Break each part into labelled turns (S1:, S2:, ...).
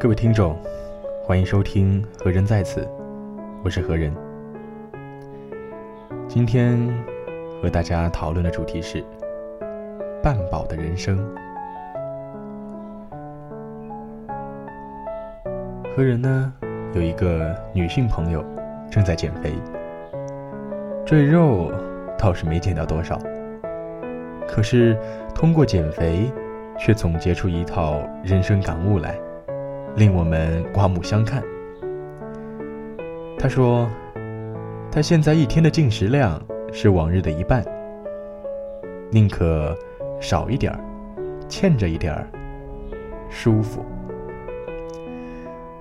S1: 各位听众，欢迎收听《何人在此》，我是何人。今天和大家讨论的主题是半饱的人生。何人呢有一个女性朋友正在减肥，赘肉倒是没减掉多少，可是通过减肥，却总结出一套人生感悟来。令我们刮目相看。他说，他现在一天的进食量是往日的一半，宁可少一点儿，欠着一点儿，舒服。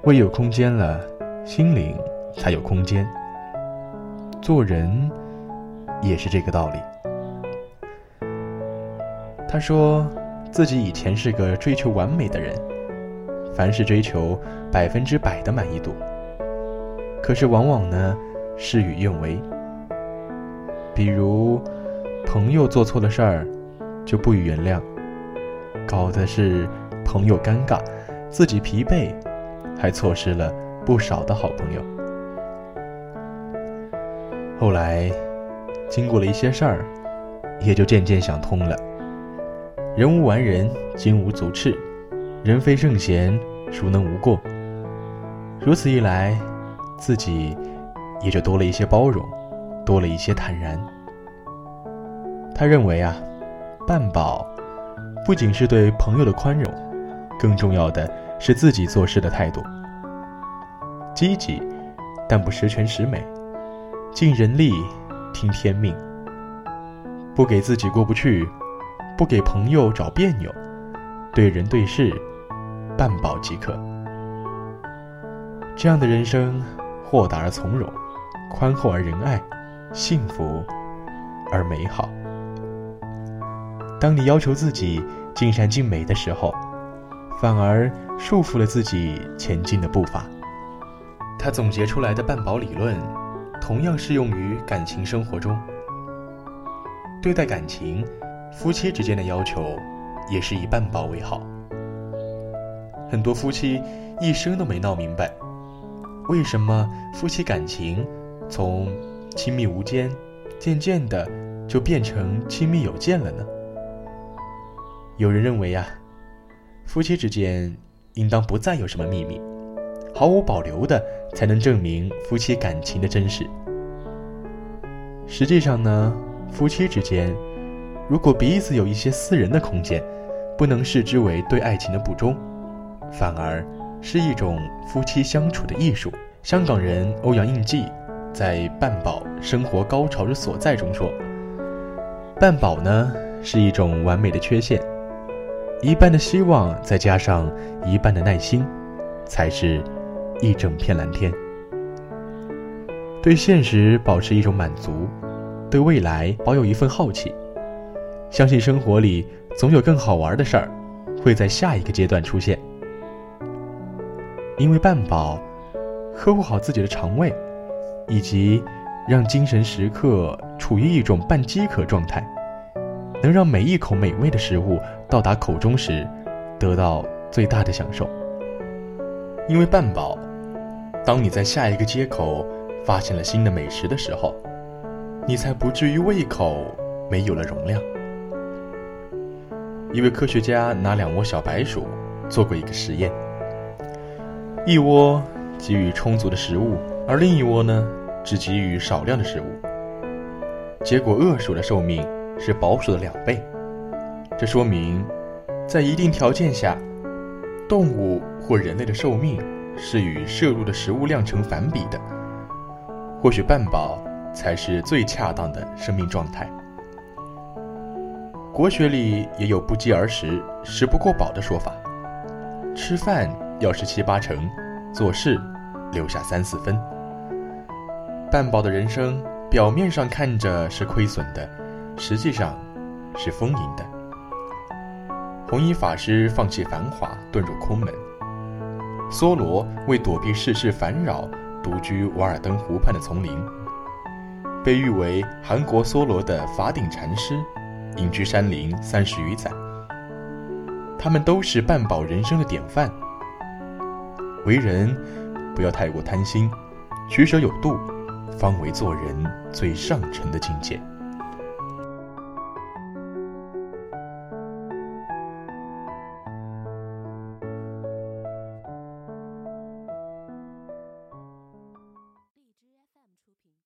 S1: 胃有空间了，心灵才有空间。做人也是这个道理。他说自己以前是个追求完美的人。凡事追求百分之百的满意度，可是往往呢事与愿违。比如朋友做错了事儿，就不予原谅，搞的是朋友尴尬，自己疲惫，还错失了不少的好朋友。后来经过了一些事儿，也就渐渐想通了：人无完人，金无足赤。人非圣贤，孰能无过？如此一来，自己也就多了一些包容，多了一些坦然。他认为啊，半饱不仅是对朋友的宽容，更重要的是自己做事的态度。积极，但不十全十美；尽人力，听天命。不给自己过不去，不给朋友找别扭，对人对事。半饱即可。这样的人生，豁达而从容，宽厚而仁爱，幸福而美好。当你要求自己尽善尽美的时候，反而束缚了自己前进的步伐。他总结出来的半饱理论，同样适用于感情生活中。对待感情，夫妻之间的要求，也是以半饱为好。很多夫妻一生都没闹明白，为什么夫妻感情从亲密无间，渐渐的就变成亲密有间了呢？有人认为呀，夫妻之间应当不再有什么秘密，毫无保留的才能证明夫妻感情的真实。实际上呢，夫妻之间如果彼此有一些私人的空间，不能视之为对爱情的不忠。反而是一种夫妻相处的艺术。香港人欧阳应季在《半饱生活高潮之所在》中说：“半饱呢是一种完美的缺陷，一半的希望再加上一半的耐心，才是一整片蓝天。对现实保持一种满足，对未来保有一份好奇，相信生活里总有更好玩的事儿会在下一个阶段出现。”因为半饱，呵护好自己的肠胃，以及让精神时刻处于一种半饥渴状态，能让每一口美味的食物到达口中时，得到最大的享受。因为半饱，当你在下一个街口发现了新的美食的时候，你才不至于胃口没有了容量。一位科学家拿两窝小白鼠做过一个实验。一窝给予充足的食物，而另一窝呢，只给予少量的食物。结果，恶鼠的寿命是保鼠的两倍。这说明，在一定条件下，动物或人类的寿命是与摄入的食物量成反比的。或许半饱才是最恰当的生命状态。国学里也有“不饥而食，食不过饱”的说法。吃饭。要是七八成，做事留下三四分。半饱的人生，表面上看着是亏损的，实际上是丰盈的。弘一法师放弃繁华，遁入空门；梭罗为躲避世事烦扰，独居瓦尔登湖畔的丛林。被誉为韩国梭罗的法顶禅师，隐居山林三十余载。他们都是半饱人生的典范。为人不要太过贪心，取舍有度，方为做人最上乘的境界。